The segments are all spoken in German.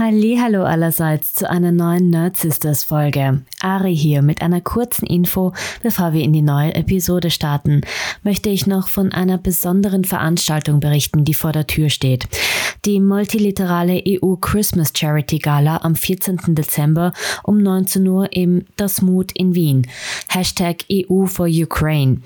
Hallo allerseits zu einer neuen Nerd Sisters Folge. Ari hier mit einer kurzen Info, bevor wir in die neue Episode starten, möchte ich noch von einer besonderen Veranstaltung berichten, die vor der Tür steht. Die multiliterale EU Christmas Charity Gala am 14. Dezember um 19 Uhr im Das Mut in Wien. Hashtag EU for Ukraine.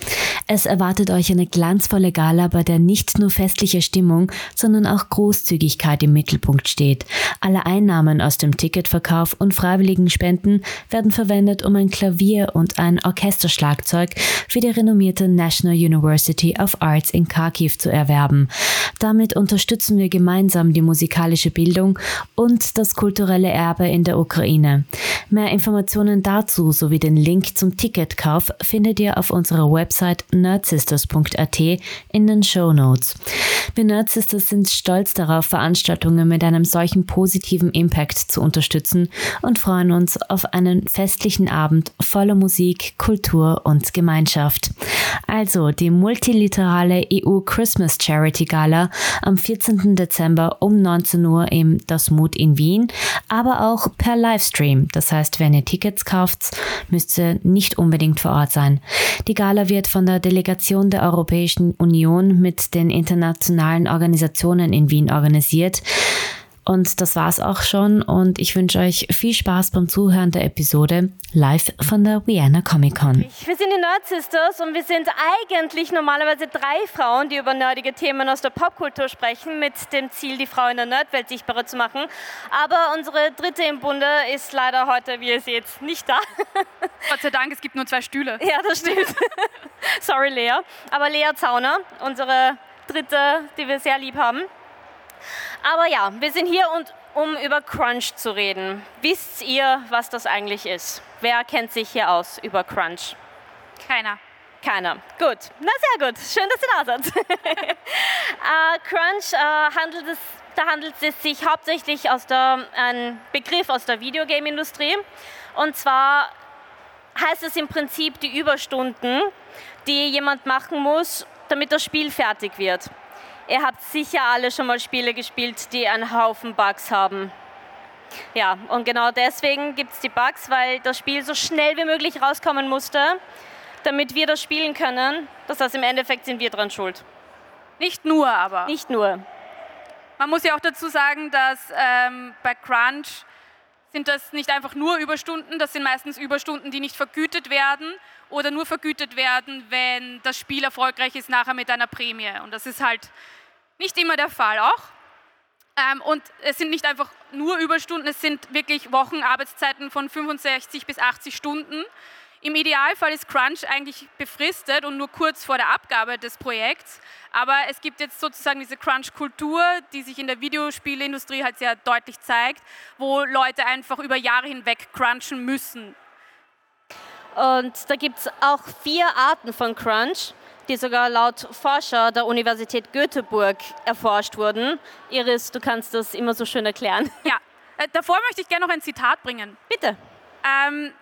Es erwartet euch eine glanzvolle Gala, bei der nicht nur festliche Stimmung, sondern auch Großzügigkeit im Mittelpunkt steht. Alle Einnahmen aus dem Ticketverkauf und freiwilligen Spenden werden verwendet, um ein Klavier und ein Orchesterschlagzeug für die renommierte National University of Arts in Kharkiv zu erwerben. Damit unterstützen wir gemeinsam die musikalische Bildung und das kulturelle Erbe in der Ukraine. Mehr Informationen dazu sowie den Link zum Ticketkauf findet ihr auf unserer Website nerdsisters.at in den Show Notes. Wir Nerdsisters sind stolz darauf, Veranstaltungen mit einem solchen positiven Impact zu unterstützen und freuen uns auf einen festlichen Abend voller Musik, Kultur und Gemeinschaft. Also die multiliterale EU Christmas Charity Gala am 14. Dezember um 19 Uhr im Das Mut in Wien, aber auch per Livestream. Das heißt, wenn ihr Tickets kauft, müsst ihr nicht unbedingt vor Ort sein. Die Gala wird von der Delegation der Europäischen Union mit den internationalen Organisationen in Wien organisiert. Und das war's auch schon und ich wünsche euch viel Spaß beim Zuhören der Episode live von der Vienna Comic Con. Wir sind die Nerd Sisters und wir sind eigentlich normalerweise drei Frauen, die über nerdige Themen aus der Popkultur sprechen, mit dem Ziel, die Frau in der Nerdwelt sichtbarer zu machen. Aber unsere dritte im Bunde ist leider heute, wie ihr seht, nicht da. Gott sei Dank, es gibt nur zwei Stühle. Ja, das stimmt. Sorry, Lea. Aber Lea Zauner, unsere dritte, die wir sehr lieb haben. Aber ja, wir sind hier, und, um über Crunch zu reden. Wisst ihr, was das eigentlich ist? Wer kennt sich hier aus über Crunch? Keiner. Keiner. Gut. Na sehr gut. Schön, dass ihr da seid. uh, Crunch uh, handelt es, da handelt es sich hauptsächlich aus der, ein Begriff aus der Videogame-Industrie. Und zwar heißt es im Prinzip die Überstunden, die jemand machen muss, damit das Spiel fertig wird. Ihr habt sicher alle schon mal Spiele gespielt, die einen Haufen Bugs haben. Ja, und genau deswegen gibt es die Bugs, weil das Spiel so schnell wie möglich rauskommen musste, damit wir das spielen können. Das heißt, im Endeffekt sind wir dran schuld. Nicht nur, aber. Nicht nur. Man muss ja auch dazu sagen, dass ähm, bei Crunch sind das nicht einfach nur Überstunden, das sind meistens Überstunden, die nicht vergütet werden oder nur vergütet werden, wenn das Spiel erfolgreich ist, nachher mit einer Prämie. Und das ist halt nicht immer der Fall auch. Ähm, und es sind nicht einfach nur Überstunden, es sind wirklich Wochenarbeitszeiten von 65 bis 80 Stunden. Im Idealfall ist Crunch eigentlich befristet und nur kurz vor der Abgabe des Projekts. Aber es gibt jetzt sozusagen diese Crunch-Kultur, die sich in der Videospielindustrie halt sehr deutlich zeigt, wo Leute einfach über Jahre hinweg crunchen müssen. Und da gibt es auch vier Arten von Crunch, die sogar laut Forscher der Universität Göteborg erforscht wurden. Iris, du kannst das immer so schön erklären. Ja, äh, davor möchte ich gerne noch ein Zitat bringen. Bitte. Ähm,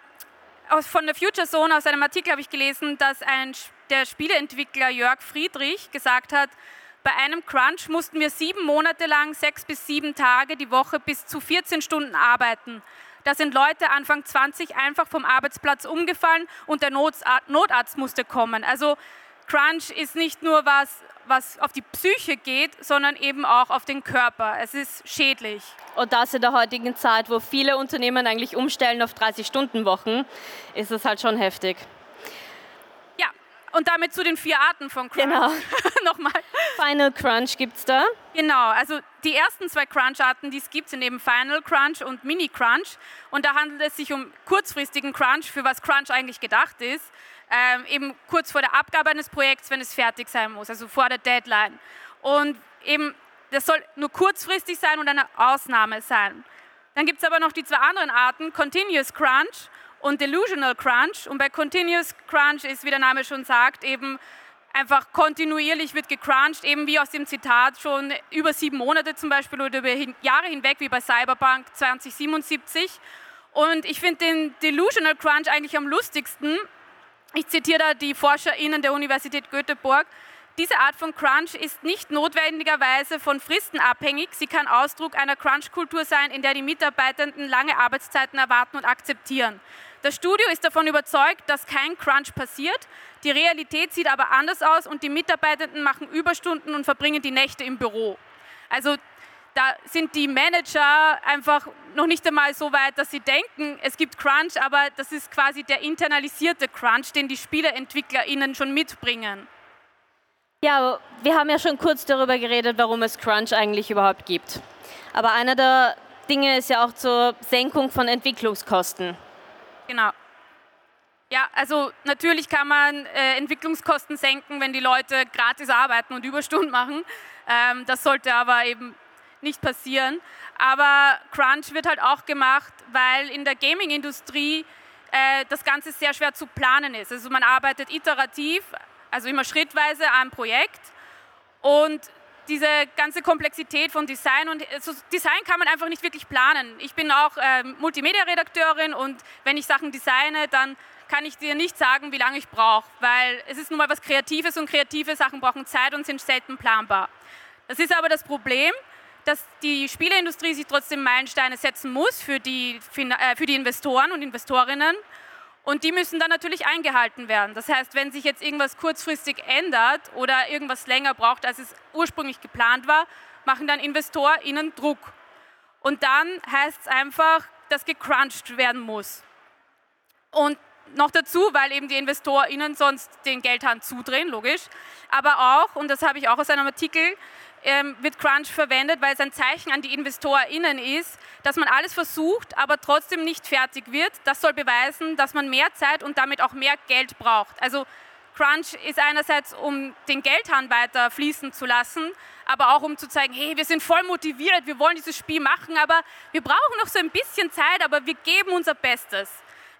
aus, von der Future Zone, aus einem Artikel habe ich gelesen, dass ein, der Spieleentwickler Jörg Friedrich gesagt hat, bei einem Crunch mussten wir sieben Monate lang, sechs bis sieben Tage die Woche bis zu 14 Stunden arbeiten. Da sind Leute Anfang 20 einfach vom Arbeitsplatz umgefallen und der Notarzt musste kommen. Also Crunch ist nicht nur was, was auf die Psyche geht, sondern eben auch auf den Körper. Es ist schädlich. Und das in der heutigen Zeit, wo viele Unternehmen eigentlich umstellen auf 30-Stunden-Wochen, ist es halt schon heftig. Ja, und damit zu den vier Arten von Crunch. Genau. Nochmal. Final Crunch gibt es da. Genau, also die ersten zwei Crunch-Arten, die es gibt, sind eben Final Crunch und Mini Crunch. Und da handelt es sich um kurzfristigen Crunch, für was Crunch eigentlich gedacht ist ähm, eben kurz vor der Abgabe eines Projekts, wenn es fertig sein muss, also vor der Deadline. Und eben, das soll nur kurzfristig sein und eine Ausnahme sein. Dann gibt es aber noch die zwei anderen Arten, Continuous Crunch und Delusional Crunch. Und bei Continuous Crunch ist, wie der Name schon sagt, eben einfach kontinuierlich wird gecrunched, eben wie aus dem Zitat schon über sieben Monate zum Beispiel oder über Jahre hinweg, wie bei Cyberpunk 2077. Und ich finde den Delusional Crunch eigentlich am lustigsten, ich zitiere da die ForscherInnen der Universität Göteborg, diese Art von Crunch ist nicht notwendigerweise von Fristen abhängig. Sie kann Ausdruck einer Crunch-Kultur sein, in der die Mitarbeitenden lange Arbeitszeiten erwarten und akzeptieren. Das Studio ist davon überzeugt, dass kein Crunch passiert. Die Realität sieht aber anders aus und die Mitarbeitenden machen Überstunden und verbringen die Nächte im Büro. Also da sind die Manager einfach noch nicht einmal so weit, dass sie denken, es gibt Crunch, aber das ist quasi der internalisierte Crunch, den die SpieleentwicklerInnen schon mitbringen. Ja, wir haben ja schon kurz darüber geredet, warum es Crunch eigentlich überhaupt gibt. Aber einer der Dinge ist ja auch zur Senkung von Entwicklungskosten. Genau. Ja, also natürlich kann man äh, Entwicklungskosten senken, wenn die Leute gratis arbeiten und Überstunden machen. Ähm, das sollte aber eben nicht passieren. Aber Crunch wird halt auch gemacht, weil in der Gaming-Industrie äh, das Ganze sehr schwer zu planen ist. Also man arbeitet iterativ, also immer schrittweise am Projekt und diese ganze Komplexität von Design und also Design kann man einfach nicht wirklich planen. Ich bin auch äh, Multimedia-Redakteurin und wenn ich Sachen designe, dann kann ich dir nicht sagen, wie lange ich brauche, weil es ist nun mal was Kreatives und kreative Sachen brauchen Zeit und sind selten planbar. Das ist aber das Problem, dass die Spieleindustrie sich trotzdem Meilensteine setzen muss für die, äh, für die Investoren und Investorinnen. Und die müssen dann natürlich eingehalten werden. Das heißt, wenn sich jetzt irgendwas kurzfristig ändert oder irgendwas länger braucht, als es ursprünglich geplant war, machen dann InvestorInnen Druck. Und dann heißt es einfach, dass gecrunched werden muss. Und noch dazu, weil eben die InvestorInnen sonst den Geldhahn zudrehen, logisch. Aber auch, und das habe ich auch aus einem Artikel ähm, wird Crunch verwendet, weil es ein Zeichen an die InvestorInnen ist, dass man alles versucht, aber trotzdem nicht fertig wird. Das soll beweisen, dass man mehr Zeit und damit auch mehr Geld braucht. Also Crunch ist einerseits, um den Geldhahn weiter fließen zu lassen, aber auch um zu zeigen, hey, wir sind voll motiviert, wir wollen dieses Spiel machen, aber wir brauchen noch so ein bisschen Zeit, aber wir geben unser Bestes.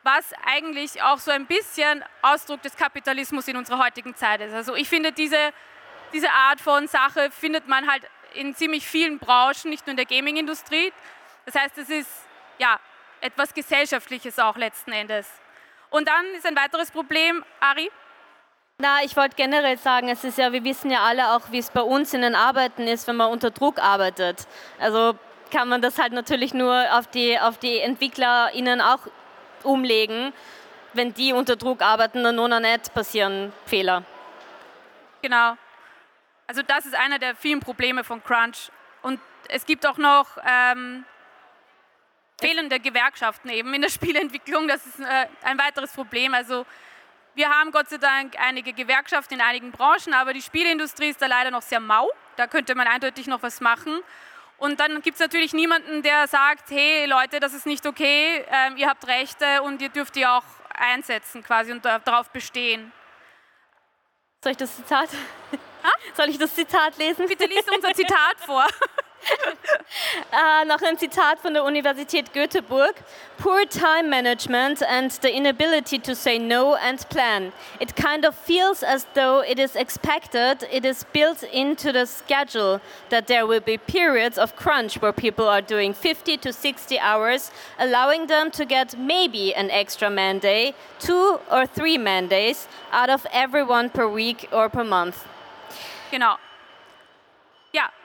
Was eigentlich auch so ein bisschen Ausdruck des Kapitalismus in unserer heutigen Zeit ist. Also ich finde diese diese Art von Sache findet man halt in ziemlich vielen Branchen, nicht nur in der Gaming-Industrie. Das heißt, es ist ja etwas Gesellschaftliches auch letzten Endes. Und dann ist ein weiteres Problem, Ari. Na, ich wollte generell sagen, es ist ja, wir wissen ja alle auch, wie es bei uns in den Arbeiten ist, wenn man unter Druck arbeitet. Also kann man das halt natürlich nur auf die, auf die EntwicklerInnen auch umlegen. Wenn die unter Druck arbeiten, dann noch nicht passieren Fehler. Genau. Also das ist einer der vielen Probleme von Crunch. Und es gibt auch noch ähm, fehlende Gewerkschaften eben in der Spielentwicklung. Das ist äh, ein weiteres Problem. Also wir haben Gott sei Dank einige Gewerkschaften in einigen Branchen, aber die Spielindustrie ist da leider noch sehr mau. Da könnte man eindeutig noch was machen. Und dann gibt es natürlich niemanden, der sagt, hey Leute, das ist nicht okay, ähm, ihr habt Rechte und ihr dürft die auch einsetzen quasi und darauf bestehen. Soll ich das Zitat? Soll ich das Zitat lesen? Bitte lies unser Zitat vor. äh, noch ein Zitat von der Universität Göteborg. Poor time management and the inability to say no and plan. It kind of feels as though it is expected, it is built into the schedule that there will be periods of crunch where people are doing 50 to 60 hours, allowing them to get maybe an extra man day, two or three man days out of every one per week or per month. Genau.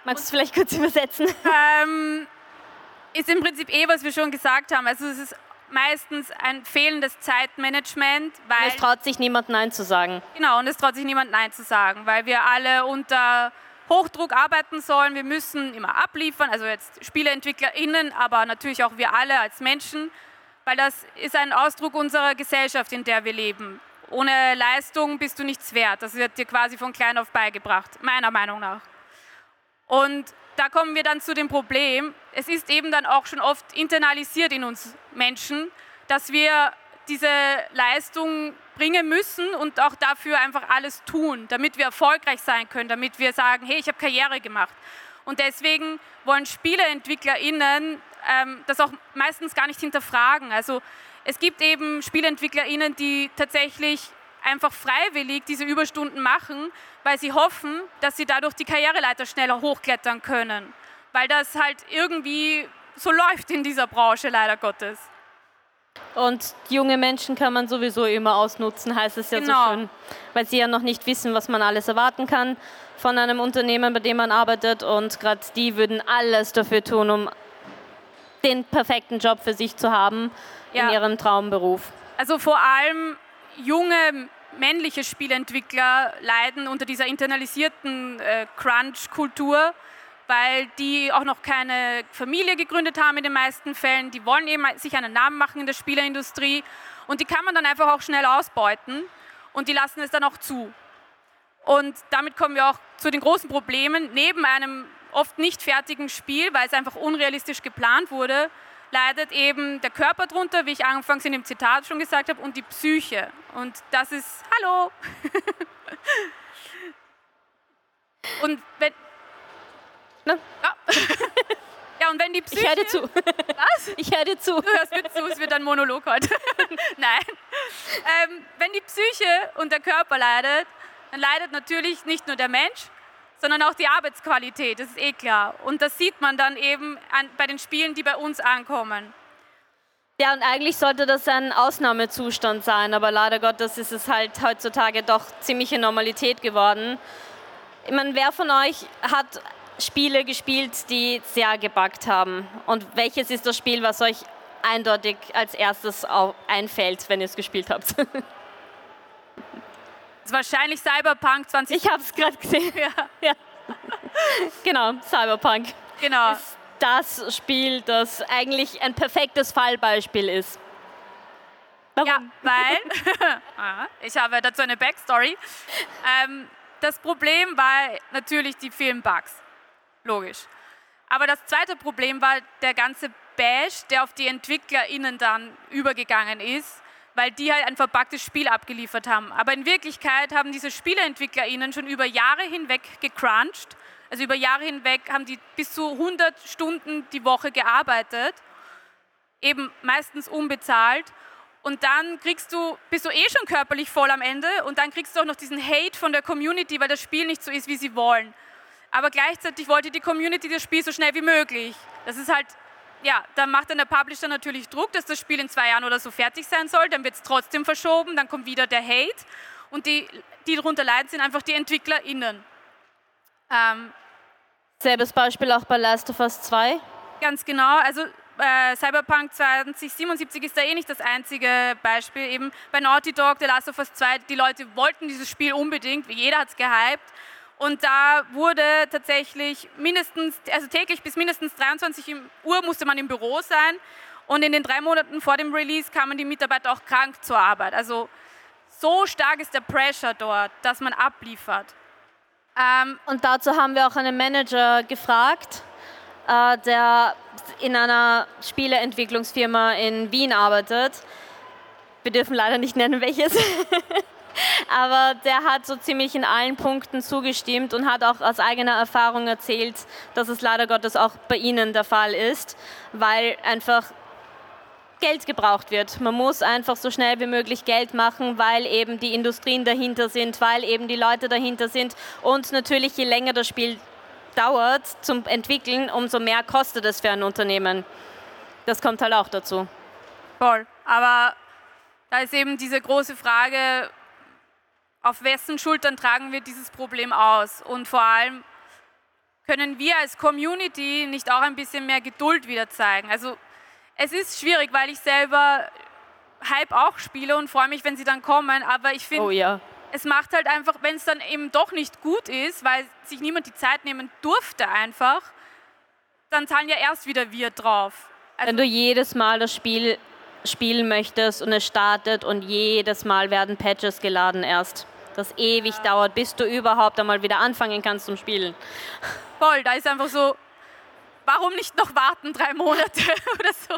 Magst du es vielleicht kurz übersetzen? Ähm, ist im Prinzip eh, was wir schon gesagt haben. Also es ist meistens ein fehlendes Zeitmanagement, weil... Und es traut sich niemand Nein zu sagen. Genau, und es traut sich niemand Nein zu sagen, weil wir alle unter Hochdruck arbeiten sollen. Wir müssen immer abliefern, also jetzt SpieleentwicklerInnen, aber natürlich auch wir alle als Menschen, weil das ist ein Ausdruck unserer Gesellschaft, in der wir leben. Ohne Leistung bist du nichts wert. Das wird dir quasi von klein auf beigebracht, meiner Meinung nach. Und da kommen wir dann zu dem Problem, es ist eben dann auch schon oft internalisiert in uns Menschen, dass wir diese Leistung bringen müssen und auch dafür einfach alles tun, damit wir erfolgreich sein können, damit wir sagen, hey, ich habe Karriere gemacht. Und deswegen wollen SpieleentwicklerInnen ähm, das auch meistens gar nicht hinterfragen. Also es gibt eben SpielentwicklerInnen, die tatsächlich einfach freiwillig diese Überstunden machen, weil sie hoffen, dass sie dadurch die Karriereleiter schneller hochklettern können. Weil das halt irgendwie so läuft in dieser Branche, leider Gottes. Und junge Menschen kann man sowieso immer ausnutzen, heißt es ja Genau. so schön. Weil sie ja noch nicht wissen, was man alles erwarten kann von einem Unternehmen, bei dem man arbeitet. Und gerade die würden alles dafür tun, um den perfekten Job für sich zu haben in Ja. ihrem Traumberuf. Also vor allem junge männliche Spieleentwickler leiden unter dieser internalisierten äh, Crunch-Kultur, weil die auch noch keine Familie gegründet haben in den meisten Fällen. Die wollen eben sich einen Namen machen in der Spieleindustrie und die kann man dann einfach auch schnell ausbeuten und die lassen es dann auch zu. Und damit kommen wir auch zu den großen Problemen. Neben einem oft nicht fertigen Spiel, weil es einfach unrealistisch geplant wurde, leidet eben der Körper drunter, wie ich anfangs in dem Zitat schon gesagt habe, und die Psyche. Und das ist, hallo. und wenn, Ne? ja. ja, und wenn die Psyche... Ich höre dir zu. Was? Ich höre dir zu. Du hörst mir zu, es wird ein Monolog heute. Nein. Ähm, wenn die Psyche und der Körper leidet, dann leidet natürlich nicht nur der Mensch, sondern auch die Arbeitsqualität, das ist eh klar. Und das sieht man dann eben an, bei den Spielen, die bei uns ankommen. Ja, und eigentlich sollte das ein Ausnahmezustand sein, aber leider Gottes ist es halt heutzutage doch ziemliche Normalität geworden. Ich meine, wer von euch hat Spiele gespielt, die sehr gebuggt haben? Und welches ist das Spiel, was euch eindeutig als erstes einfällt, wenn ihr es gespielt habt? Wahrscheinlich Cyberpunk 20. Ich habe es gerade gesehen. ja, Ja. Genau, Cyberpunk. genau. Ist das Spiel, das eigentlich ein perfektes Fallbeispiel ist. Warum? Ja, weil, Ah, ich habe dazu eine Backstory. Ähm, das Problem war natürlich die vielen Bugs. Logisch. Aber das zweite Problem war der ganze Bash, der auf die EntwicklerInnen dann übergegangen ist, weil die halt ein verpacktes Spiel abgeliefert haben. Aber in Wirklichkeit haben diese SpieleentwicklerInnen schon über Jahre hinweg gecrunched. Also über Jahre hinweg haben die bis zu 100 Stunden die Woche gearbeitet eben meistens unbezahlt. Und dann kriegst du, bist du eh schon körperlich voll am Ende und dann kriegst du auch noch diesen Hate von der Community, weil das Spiel nicht so ist, wie sie wollen. Aber gleichzeitig wollte die Community das Spiel so schnell wie möglich. Das ist halt, ja, dann macht dann der Publisher natürlich Druck, dass das Spiel in zwei Jahren oder so fertig sein soll, dann wird es trotzdem verschoben, dann kommt wieder der Hate und die, die darunter leiden, sind einfach die EntwicklerInnen. Ähm, Selbes Beispiel auch bei Last of Us 2. Ganz genau. Also äh, Cyberpunk 2077 ist da eh nicht das einzige Beispiel. Eben bei Naughty Dog, The Last of Us 2, die Leute wollten dieses Spiel unbedingt, jeder hat es gehypt. Und da wurde tatsächlich mindestens, also täglich bis mindestens 23 Uhr musste man im Büro sein. Und in den drei Monaten vor dem Release kamen die Mitarbeiter auch krank zur Arbeit. Also so stark ist der Pressure dort, dass man abliefert. Ähm, Und dazu haben wir auch einen Manager gefragt, äh, der in einer Spieleentwicklungsfirma in Wien arbeitet. Wir dürfen leider nicht nennen, welches. Aber der hat so ziemlich in allen Punkten zugestimmt und hat auch aus eigener Erfahrung erzählt, dass es leider Gottes auch bei Ihnen der Fall ist, weil einfach Geld gebraucht wird. Man muss einfach so schnell wie möglich Geld machen, weil eben die Industrien dahinter sind, weil eben die Leute dahinter sind und natürlich je länger das Spiel dauert zum Entwickeln, umso mehr kostet es für ein Unternehmen. Das kommt halt auch dazu. Voll. Aber da ist eben diese große Frage, auf wessen Schultern tragen wir dieses Problem aus? Und vor allem, können wir als Community nicht auch ein bisschen mehr Geduld wieder zeigen? Also es ist schwierig, weil ich selber Hype auch spiele und freue mich, wenn sie dann kommen, aber ich finde, Oh ja. es macht halt einfach, wenn es dann eben doch nicht gut ist, weil sich niemand die Zeit nehmen durfte einfach, dann zahlen ja erst wieder wir drauf. Also, Wenn du jedes Mal das Spiel spielen möchtest und es startet und jedes Mal werden Patches geladen erst. Das ewig dauert, bis du überhaupt einmal wieder anfangen kannst zum Spielen. voll, da ist einfach so, warum nicht noch warten drei Monate oder so?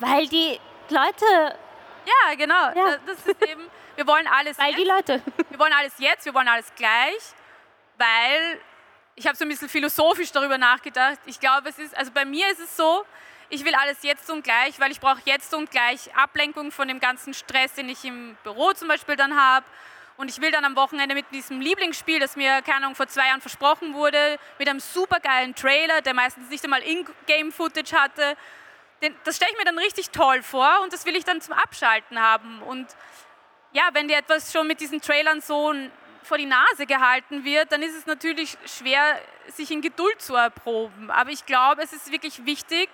Weil die Leute, Ja, genau. Ja. Das ist eben, wir wollen alles weil die jetzt, Leute. wir wollen alles jetzt, wir wollen alles gleich, weil ich habe so ein bisschen philosophisch darüber nachgedacht. Ich glaube, es ist, also bei mir ist es so, ich will alles jetzt und gleich, weil ich brauche jetzt und gleich Ablenkung von dem ganzen Stress, den ich im Büro zum Beispiel dann habe. Und ich will dann am Wochenende mit diesem Lieblingsspiel, das mir, keine Ahnung, vor zwei Jahren versprochen wurde, mit einem supergeilen Trailer, der meistens nicht einmal In-Game-Footage hatte, den, das stelle ich mir dann richtig toll vor und das will ich dann zum Abschalten haben. Und ja, wenn dir etwas schon mit diesen Trailern so vor die Nase gehalten wird, dann ist es natürlich schwer, sich in Geduld zu erproben. Aber ich glaube, es ist wirklich wichtig,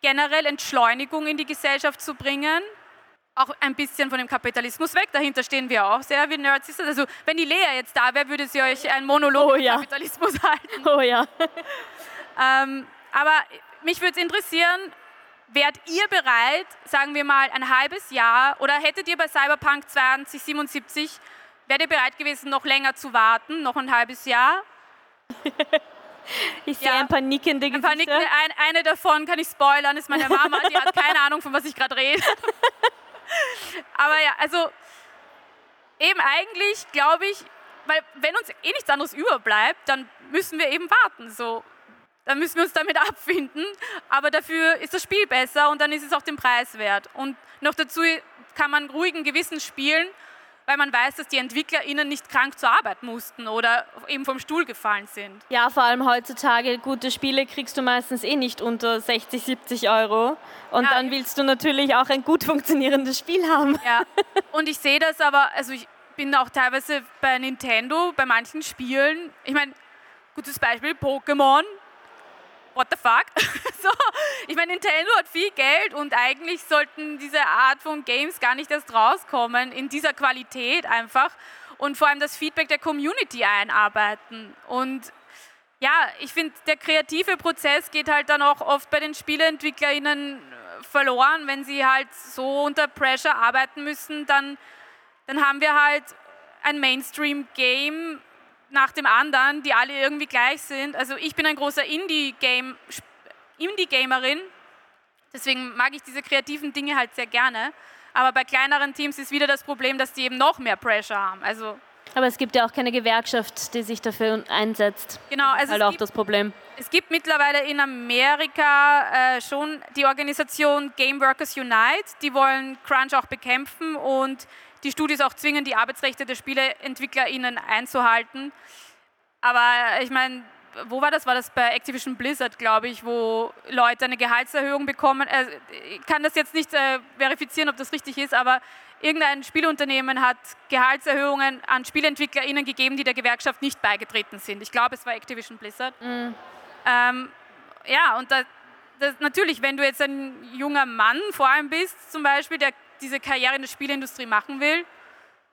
generell Entschleunigung in die Gesellschaft zu bringen. Auch ein bisschen von dem Kapitalismus weg. Dahinter stehen wir auch sehr wie Nerds. Also, wenn die Lea jetzt da wäre, würde sie euch einen Monolog oh, ja. Kapitalismus halten. Oh ja. ähm, aber mich würde es interessieren, wärt ihr bereit, sagen wir mal, ein halbes Jahr oder hättet ihr bei Cyberpunk 2077, wärt ihr bereit gewesen, noch länger zu warten, noch ein halbes Jahr? Ich sehe ja, ein paar nickende Gesichter. Ein paar nickende, ein, eine davon kann ich spoilern, ist meine Mama, die hat keine Ahnung, von was ich gerade rede. Aber ja, also eben eigentlich glaube ich, weil wenn uns eh nichts anderes überbleibt, dann müssen wir eben warten. So dann müssen wir uns damit abfinden. Aber dafür ist das Spiel besser und dann ist es auch den Preis wert. Und noch dazu kann man ruhigen Gewissen spielen, weil man weiß, dass die EntwicklerInnen nicht krank zur Arbeit mussten oder eben vom Stuhl gefallen sind. Ja, vor allem heutzutage gute Spiele kriegst du meistens eh nicht unter 60, 70 Euro. Und ja, dann willst du natürlich auch ein gut funktionierendes Spiel haben. Ja, und ich sehe das aber, also ich bin auch teilweise bei Nintendo, bei manchen Spielen, ich meine, gutes Beispiel, Pokémon, what the fuck? so, ich meine, Nintendo hat viel Geld und eigentlich sollten diese Art von Games gar nicht erst rauskommen, in dieser Qualität einfach und vor allem das Feedback der Community einarbeiten. Und ja, ich finde, der kreative Prozess geht halt dann auch oft bei den SpieleentwicklerInnen verloren, wenn sie halt so unter Pressure arbeiten müssen, dann, dann haben wir halt ein Mainstream-Game, nach dem anderen, die alle irgendwie gleich sind. Also ich bin ein großer Indie-Game, Indie-Gamerin, deswegen mag ich diese kreativen Dinge halt sehr gerne. Aber bei kleineren Teams ist wieder das Problem, dass die eben noch mehr Pressure haben. Also aber es gibt ja auch keine Gewerkschaft, die sich dafür einsetzt. Genau, also ist halt auch gibt, das Problem. Es gibt mittlerweile in Amerika äh, schon die Organisation Game Workers Unite. Die wollen Crunch auch bekämpfen und die Studios auch zwingen, die Arbeitsrechte der SpieleentwicklerInnen einzuhalten. Aber ich meine, wo war das? War das bei Activision Blizzard, glaube ich, wo Leute eine Gehaltserhöhung bekommen? Äh, ich kann das jetzt nicht äh, verifizieren, ob das richtig ist, aber irgendein Spielunternehmen hat Gehaltserhöhungen an SpielentwicklerInnen gegeben, die der Gewerkschaft nicht beigetreten sind. Ich glaube, es war Activision Blizzard. Mhm. Ähm, ja, und da, das, natürlich, wenn du jetzt ein junger Mann vor allem bist, zum Beispiel, der diese Karriere in der Spielindustrie machen will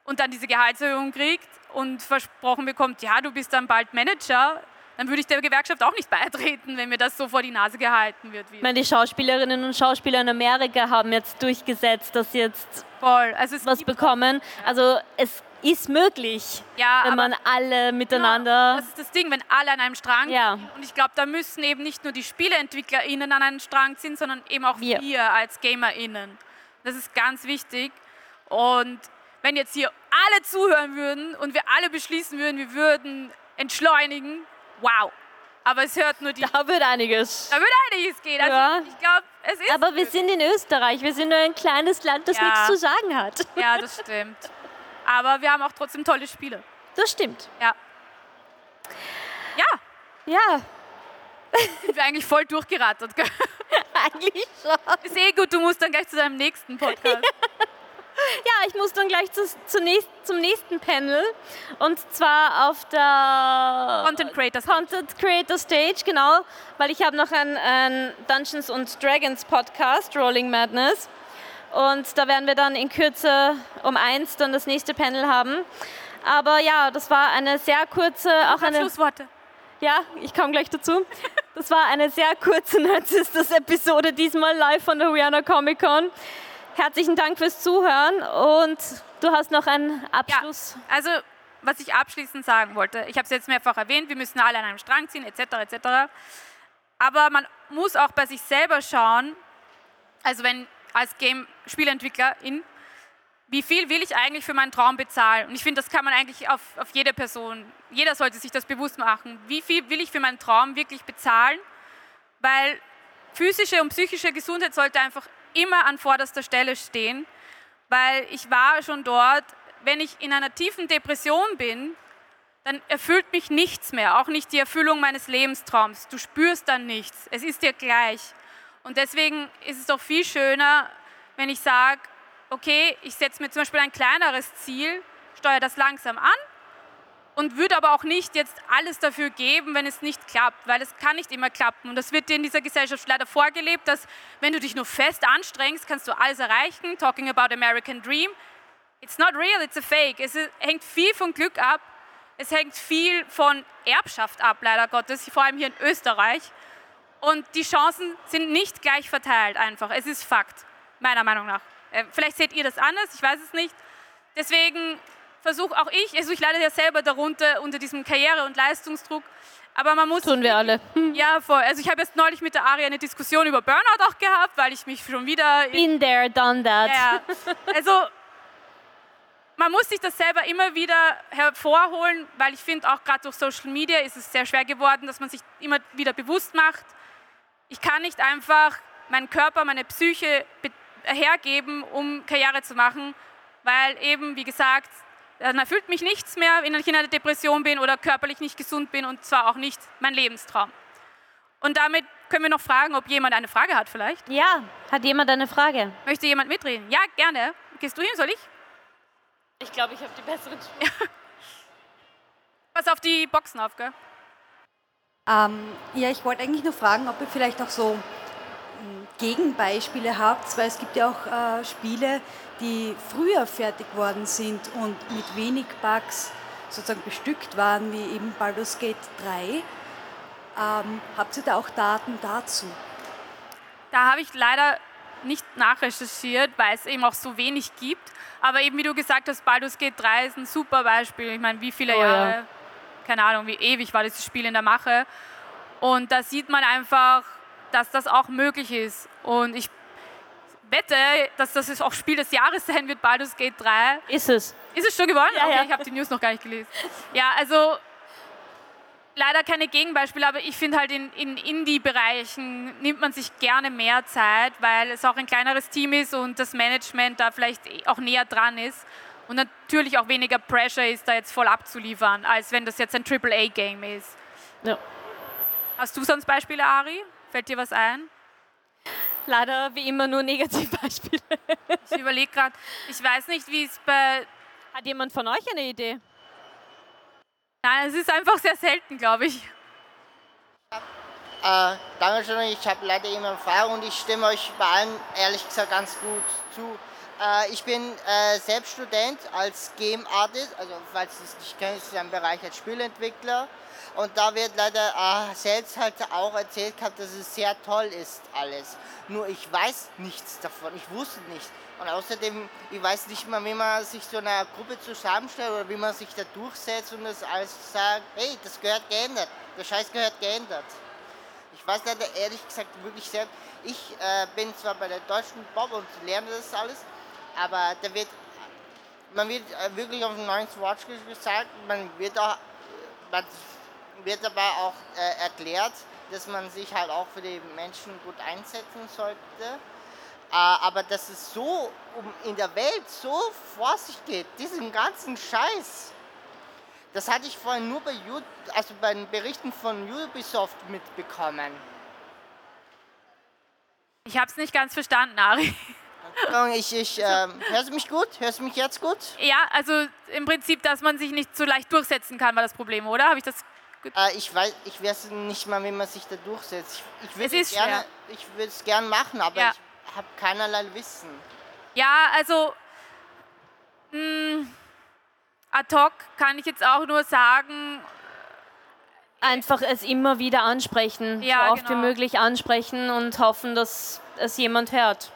und dann diese Gehaltserhöhung kriegt und versprochen bekommt, ja, du bist dann bald Manager, dann würde ich der Gewerkschaft auch nicht beitreten, wenn mir das so vor die Nase gehalten wird. Ich meine, die Schauspielerinnen und Schauspieler in Amerika haben jetzt durchgesetzt, dass sie jetzt Voll. Also was bekommen. Also es ist möglich, ja, wenn man alle miteinander. Genau, das ist das Ding, wenn alle an einem Strang ja. sind. Und ich glaube, da müssen eben nicht nur die SpieleentwicklerInnen an einem Strang ziehen, sondern eben auch wir, wir als GamerInnen. Das ist ganz wichtig. Und wenn jetzt hier alle zuhören würden und wir alle beschließen würden, wir würden entschleunigen, wow. Aber es hört nur die. Da wird einiges. Da wird einiges gehen. Also ja. ich glaube, es ist. Aber wir sind in Österreich. Wir sind nur ein kleines Land, das ja. nichts zu sagen hat. Ja, das stimmt. Aber wir haben auch trotzdem tolle Spiele. Das stimmt. Ja. Ja. Ja. Sind wir eigentlich voll durchgerattert, gell? Eigentlich schon. Ist eh gut, du musst dann gleich zu deinem nächsten Podcast. Ja, ich muss dann gleich zu, zu nächst, zum nächsten Panel und zwar auf der Content Creator Stage. Content Creator Stage, genau, weil ich habe noch einen Dungeons und Dragons Podcast, Rolling Madness. Und da werden wir dann in Kürze um eins dann das nächste Panel haben. Aber ja, das war eine sehr kurze, auch eine Schlussworte. Ja, ich komme gleich dazu. Das war eine sehr kurze Nerdsisters-Episode, diesmal live von der Rihanna Comic Con. Herzlichen Dank fürs Zuhören und du hast noch einen Abschluss. Ja, also, was ich abschließend sagen wollte, ich habe es jetzt mehrfach erwähnt, wir müssen alle an einem Strang ziehen, etc., etc. Aber man muss auch bei sich selber schauen, also wenn als Game-Spielentwicklerin wie viel will ich eigentlich für meinen Traum bezahlen? Und ich finde, das kann man eigentlich auf, auf jede Person, jeder sollte sich das bewusst machen. Wie viel will ich für meinen Traum wirklich bezahlen? Weil physische und psychische Gesundheit sollte einfach immer an vorderster Stelle stehen, weil ich war schon dort, wenn ich in einer tiefen Depression bin, dann erfüllt mich nichts mehr, auch nicht die Erfüllung meines Lebenstraums. Du spürst dann nichts, es ist dir gleich. Und deswegen ist es doch viel schöner, wenn ich sage, okay, ich setze mir zum Beispiel ein kleineres Ziel, steuere das langsam an und würde aber auch nicht jetzt alles dafür geben, wenn es nicht klappt, weil es kann nicht immer klappen. Und das wird dir in dieser Gesellschaft leider vorgelebt, dass wenn du dich nur fest anstrengst, kannst du alles erreichen. Talking about American Dream. It's not real, it's a fake. Es hängt viel von Glück ab. Es hängt viel von Erbschaft ab, leider Gottes, vor allem hier in Österreich. Und die Chancen sind nicht gleich verteilt einfach. Es ist Fakt, meiner Meinung nach. Äh, vielleicht seht ihr das anders, ich weiß es nicht. Deswegen versuche auch ich, also ich leide ja selber darunter, unter diesem Karriere- und Leistungsdruck. Aber man muss. Tun wir alle. Ja, voll. Also ich habe jetzt neulich mit der Ari eine Diskussion über Burnout auch gehabt, weil ich mich schon wieder. Been there, done that. Ja. Also man muss sich das selber immer wieder hervorholen, weil ich finde, auch gerade durch Social Media ist es sehr schwer geworden, dass man sich immer wieder bewusst macht, ich kann nicht einfach meinen Körper, meine Psyche hergeben, um Karriere zu machen, weil eben, wie gesagt, dann erfüllt mich nichts mehr, wenn ich in einer Depression bin oder körperlich nicht gesund bin und zwar auch nicht mein Lebenstraum. Und damit können wir noch fragen, ob jemand eine Frage hat vielleicht. Ja, hat jemand eine Frage? Möchte jemand mitreden? Ja, gerne. Gehst du hin, soll ich? Ich glaube, ich habe die besseren Spiele. Pass auf die Boxen auf, gell? Ähm, ja, ich wollte eigentlich nur fragen, ob ihr vielleicht auch so Gegenbeispiele habt, weil es gibt ja auch äh, Spiele, die früher fertig worden sind und mit wenig Bugs sozusagen bestückt waren, wie eben Baldur's Gate 3. Ähm, habt ihr da auch Daten dazu? Da habe ich leider nicht nachrecherchiert, weil es eben auch so wenig gibt. Aber eben wie du gesagt hast, Baldur's Gate 3 ist ein super Beispiel. Ich meine, wie viele oh, Jahre, ja. keine Ahnung, wie ewig war dieses Spiel in der Mache. Und da sieht man einfach, dass das auch möglich ist. Und ich wette, dass das auch Spiel des Jahres sein wird, Baldur's Gate 3. Ist es. Ist es schon geworden? Ja, okay, ja. ich habe die News noch gar nicht gelesen. Ja, also leider keine Gegenbeispiele, aber ich finde halt in, in Indie-Bereichen nimmt man sich gerne mehr Zeit, weil es auch ein kleineres Team ist und das Management da vielleicht auch näher dran ist und natürlich auch weniger Pressure ist, da jetzt voll abzuliefern, als wenn das jetzt ein AAA-Game ist. Ja. Hast du sonst Beispiele, Ari? Fällt dir was ein? Leider wie immer nur Negativbeispiele. ich überlege gerade, ich weiß nicht, wie es bei... Hat jemand von euch eine Idee? Nein, es ist einfach sehr selten, glaube ich. Äh, danke schön, ich habe leider immer Erfahrung und ich stimme euch bei allen ehrlich gesagt ganz gut zu. Äh, ich bin äh, selbst Student als Game Artist, also falls es nicht kennt, ist ein Bereich als Spielentwickler. Und da wird leider äh, selbst halt auch erzählt gehabt, dass es sehr toll ist alles. Nur ich weiß nichts davon, ich wusste nichts. Und außerdem, ich weiß nicht mal, wie man sich so einer Gruppe zusammenstellt oder wie man sich da durchsetzt und das alles sagt, hey, das gehört geändert, der Scheiß gehört geändert. Ich weiß leider ehrlich gesagt wirklich sehr, ich äh, bin zwar bei der deutschen Bob und lerne das alles, aber da wird, man wird äh, wirklich auf dem neuen Watch gesagt, man wird auch, man wird dabei auch äh, erklärt, dass man sich halt auch für die Menschen gut einsetzen sollte äh, aber dass es so in der Welt so vor sich geht, diesen ganzen Scheiß, das hatte ich vorhin nur bei, also bei den Berichten von Ubisoft mitbekommen. Ich habe es nicht ganz verstanden, Ari. Ich, ich, äh, hörst du mich gut? Hörst du mich jetzt gut? Ja, also im Prinzip, dass man sich nicht so leicht durchsetzen kann, war das Problem, oder? Habe ich das äh, ich weiß, ich weiß nicht mal, wie man sich da durchsetzt. Ich, ich würde es gerne, ich würde es gern machen, aber ja. ich habe keinerlei Wissen. Ja, also mh, hm, ad hoc kann ich jetzt auch nur sagen, einfach es immer wieder ansprechen, ja, so oft genau. wie möglich ansprechen und hoffen, dass es jemand hört.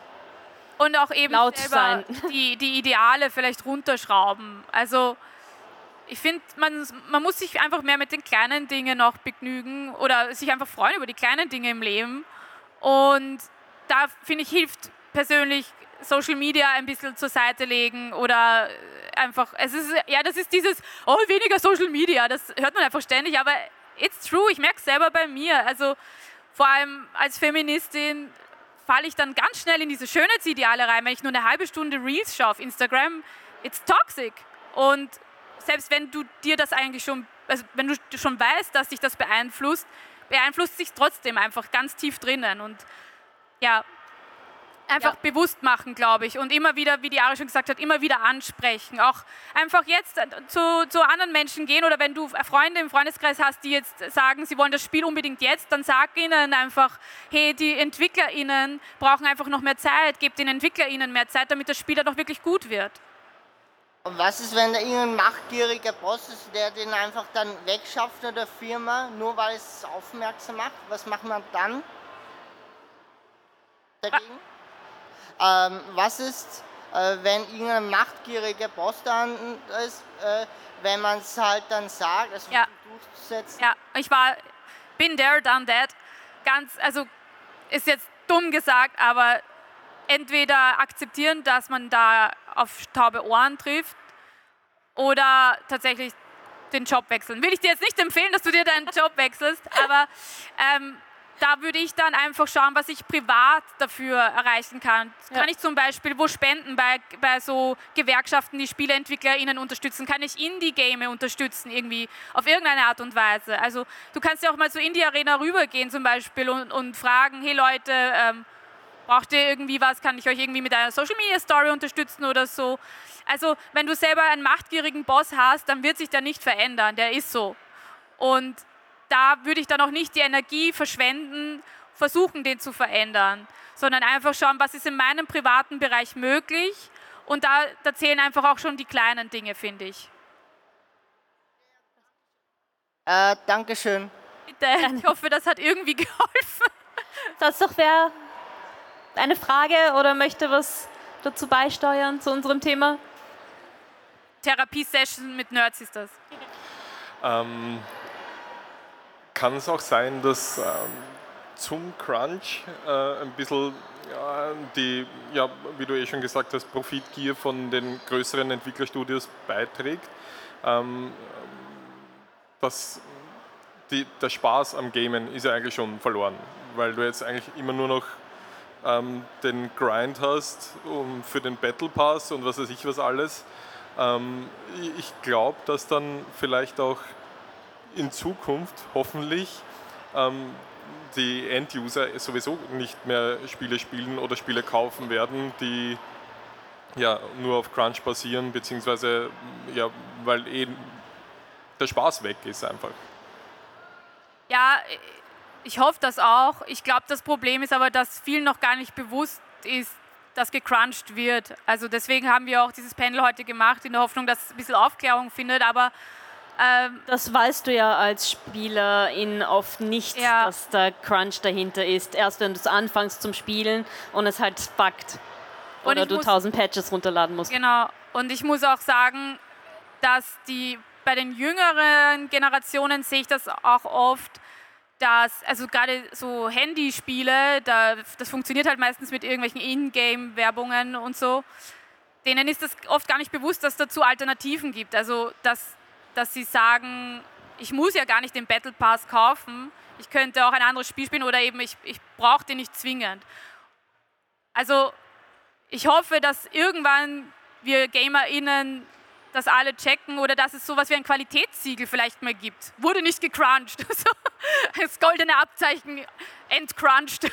Und auch eben Laut sein. Die, die Ideale vielleicht runterschrauben. Also ich finde, man, man muss sich einfach mehr mit den kleinen Dingen noch begnügen oder sich einfach freuen über die kleinen Dinge im Leben. Und da finde ich, hilft persönlich Social Media ein bisschen zur Seite legen oder einfach, es ist, ja, das ist dieses, oh, weniger Social Media, das hört man einfach ständig, aber it's true, ich merke es selber bei mir. Also vor allem als Feministin falle ich dann ganz schnell in diese Schönheitsideale rein, wenn ich nur eine halbe Stunde Reels schaue auf Instagram. It's toxic. Und selbst wenn du dir das eigentlich schon, also wenn du schon weißt, dass dich das beeinflusst, beeinflusst sich trotzdem einfach ganz tief drinnen. Und ja, einfach ja. bewusst machen, glaube ich. Und immer wieder, wie die Ari schon gesagt hat, immer wieder ansprechen. Auch einfach jetzt zu, zu anderen Menschen gehen oder wenn du Freunde im Freundeskreis hast, die jetzt sagen, sie wollen das Spiel unbedingt jetzt, dann sag ihnen einfach, hey, die EntwicklerInnen brauchen einfach noch mehr Zeit, gebt den EntwicklerInnen mehr Zeit, damit das Spiel dann auch wirklich gut wird. Und was ist, wenn da irgendein machtgieriger Boss ist, der den einfach dann wegschafft oder Firma, nur weil es aufmerksam macht? Was macht man dann dagegen? Ähm, was ist, äh, wenn irgendein machtgieriger Boss dann ist, äh, wenn man es halt dann sagt, es ja. durchzusetzen? Ja, ich war, bin there, done that. Ganz, also ist jetzt dumm gesagt, aber entweder akzeptieren, dass man da auf taube Ohren trifft oder tatsächlich den Job wechseln. Will ich dir jetzt nicht empfehlen, dass du dir deinen Job wechselst, aber ähm, da würde ich dann einfach schauen, was ich privat dafür erreichen kann. Ja. Kann ich zum Beispiel wo spenden bei, bei so Gewerkschaften, die SpieleentwicklerInnen unterstützen? Kann ich Indie-Game unterstützen irgendwie auf irgendeine Art und Weise? Also du kannst ja auch mal so in die Arena rübergehen zum Beispiel und, und fragen, hey Leute, ähm, braucht ihr irgendwie was? Kann ich euch irgendwie mit einer Social-Media-Story unterstützen oder so? Also wenn du selber einen machtgierigen Boss hast, dann wird sich der nicht verändern, der ist so. Und da würde ich dann auch nicht die Energie verschwenden, versuchen, den zu verändern, sondern einfach schauen, was ist in meinem privaten Bereich möglich. Und da, da zählen einfach auch schon die kleinen Dinge, finde ich. Äh, Dankeschön. Bitte, ich hoffe, das hat irgendwie geholfen. Sonst noch wer eine Frage oder möchte was dazu beisteuern zu unserem Thema? Therapiesession mit Nerds ist das. Ähm, kann es auch sein, dass ähm, zum Crunch äh, ein bisschen ja, die, ja, wie du eh schon gesagt hast, Profitgier von den größeren Entwicklerstudios beiträgt, ähm, dass die, der Spaß am Gamen ist ja eigentlich schon verloren, weil du jetzt eigentlich immer nur noch ähm, den Grind hast um, für den Battle Pass und was weiß ich was alles. Ähm, ich glaube, dass dann vielleicht auch in Zukunft hoffentlich ähm, die End-User sowieso nicht mehr Spiele spielen oder Spiele kaufen werden, die ja nur auf Crunch basieren, beziehungsweise ja, weil eh der Spaß weg ist einfach. Ja, ich hoffe das auch. Ich glaube, das Problem ist aber, dass vielen noch gar nicht bewusst ist, dass gecrunched wird. Also deswegen haben wir auch dieses Panel heute gemacht, in der Hoffnung, dass es ein bisschen Aufklärung findet. Aber ähm, das weißt du ja als Spielerin oft nicht, ja. dass der Crunch dahinter ist. Erst wenn du es anfängst zum Spielen und es halt buggt. Oder du tausend Patches runterladen musst. Genau. Und ich muss auch sagen, dass die bei den jüngeren Generationen sehe ich das auch oft, dass, also gerade so Handyspiele, da, das funktioniert halt meistens mit irgendwelchen Ingame-Werbungen und so, denen ist das oft gar nicht bewusst, dass es dazu Alternativen gibt. Also, dass dass sie sagen, ich muss ja gar nicht den Battle Pass kaufen, ich könnte auch ein anderes Spiel spielen oder eben ich, ich brauche den nicht zwingend. Also ich hoffe, dass irgendwann wir GamerInnen das alle checken oder dass es sowas wie ein Qualitätssiegel vielleicht mal gibt. Wurde nicht gecrunched. das goldene Abzeichen entcrunched.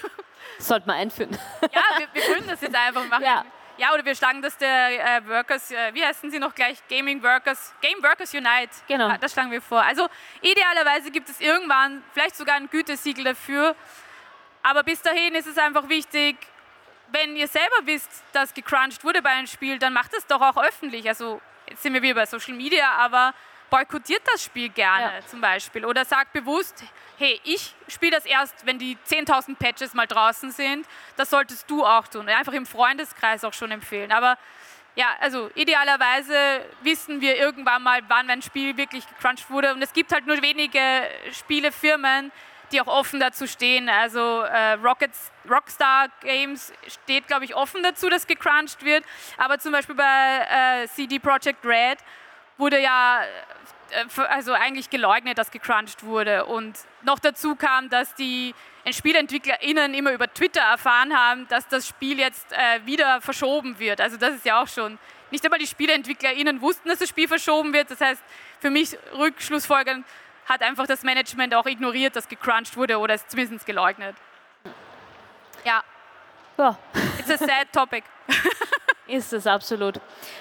Sollte man einführen. Ja, wir, wir können das jetzt einfach machen. Ja. Ja, oder wir schlagen das der äh, Workers, äh, wie heißen sie noch gleich? Gaming Workers, Game Workers Unite. Genau. Ja, das schlagen wir vor. Also idealerweise gibt es irgendwann vielleicht sogar ein Gütesiegel dafür. Aber bis dahin ist es einfach wichtig, wenn ihr selber wisst, dass gecrunched wurde bei einem Spiel, dann macht es doch auch öffentlich. Also jetzt sind wir wieder bei Social Media, aber boykottiert das Spiel gerne ja. zum Beispiel oder sagt bewusst, hey, ich spiele das erst, wenn die 10.000 Patches mal draußen sind. Das solltest du auch tun. Einfach im Freundeskreis auch schon empfehlen. Aber ja, also idealerweise wissen wir irgendwann mal, wann ein Spiel wirklich gecrunched wurde. Und es gibt halt nur wenige Spielefirmen, die auch offen dazu stehen. Also äh, Rockets, Rockstar Games steht, glaube ich, offen dazu, dass gecrunched wird. Aber zum Beispiel bei äh, CD Projekt Red wurde ja also eigentlich geleugnet, dass gecrunched wurde. Und noch dazu kam, dass die SpielentwicklerInnen immer über Twitter erfahren haben, dass das Spiel jetzt äh, wieder verschoben wird. Also das ist ja auch schon, nicht einmal die SpielentwicklerInnen wussten, dass das Spiel verschoben wird. Das heißt, für mich rückschlussfolgernd hat einfach das Management auch ignoriert, dass gecrunched wurde oder es zumindest geleugnet. Ja. Ja. It's a sad topic. Ist es absolut.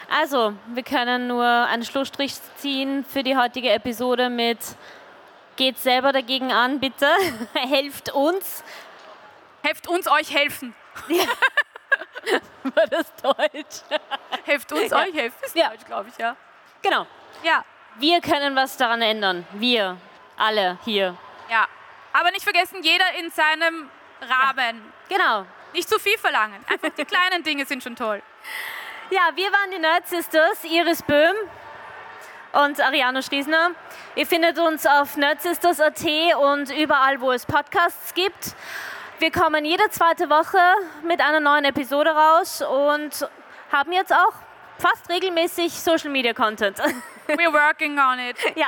Also, wir können nur einen Schlussstrich ziehen für die heutige Episode mit Geht selber dagegen an, bitte. Helft uns. Helft uns euch helfen. War das Deutsch? Helft uns Ja. euch helfen. Ist Ja. Deutsch, glaube ich, ja. Genau. Ja, Wir können was daran ändern. Wir. Alle hier. ja. Aber nicht vergessen, jeder in seinem Rahmen. Genau. Nicht zu viel verlangen. Einfach die kleinen Dinge sind schon toll. Ja, wir waren die Nerd Sisters, Iris Böhm und Ariane Schriesner. Ihr findet uns auf nerdsisters.at und überall, wo es Podcasts gibt. Wir kommen jede zweite Woche mit einer neuen Episode raus und haben jetzt auch fast regelmäßig Social Media Content. We're working on it. ja,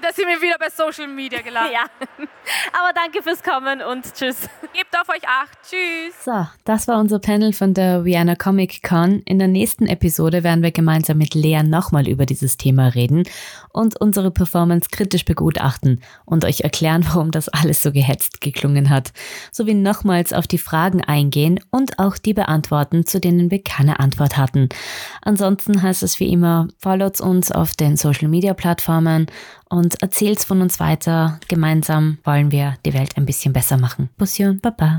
da sind wir wieder bei Social Media gelandet. ja. Aber danke fürs Kommen und tschüss. Gebt auf euch acht. Tschüss. So, das war unser Panel von der Vienna Comic Con. In der nächsten Episode werden wir gemeinsam mit Lea nochmal über dieses Thema reden und unsere Performance kritisch begutachten und euch erklären, warum das alles so gehetzt geklungen hat, sowie nochmals auf die Fragen eingehen und auch die beantworten, zu denen wir keine Antwort hatten. Ansonsten heißt es wie immer, followt uns auf den Social Media Plattformen und erzählt von uns weiter. Gemeinsam wollen wir die Welt ein bisschen besser machen. Bussi und Baba.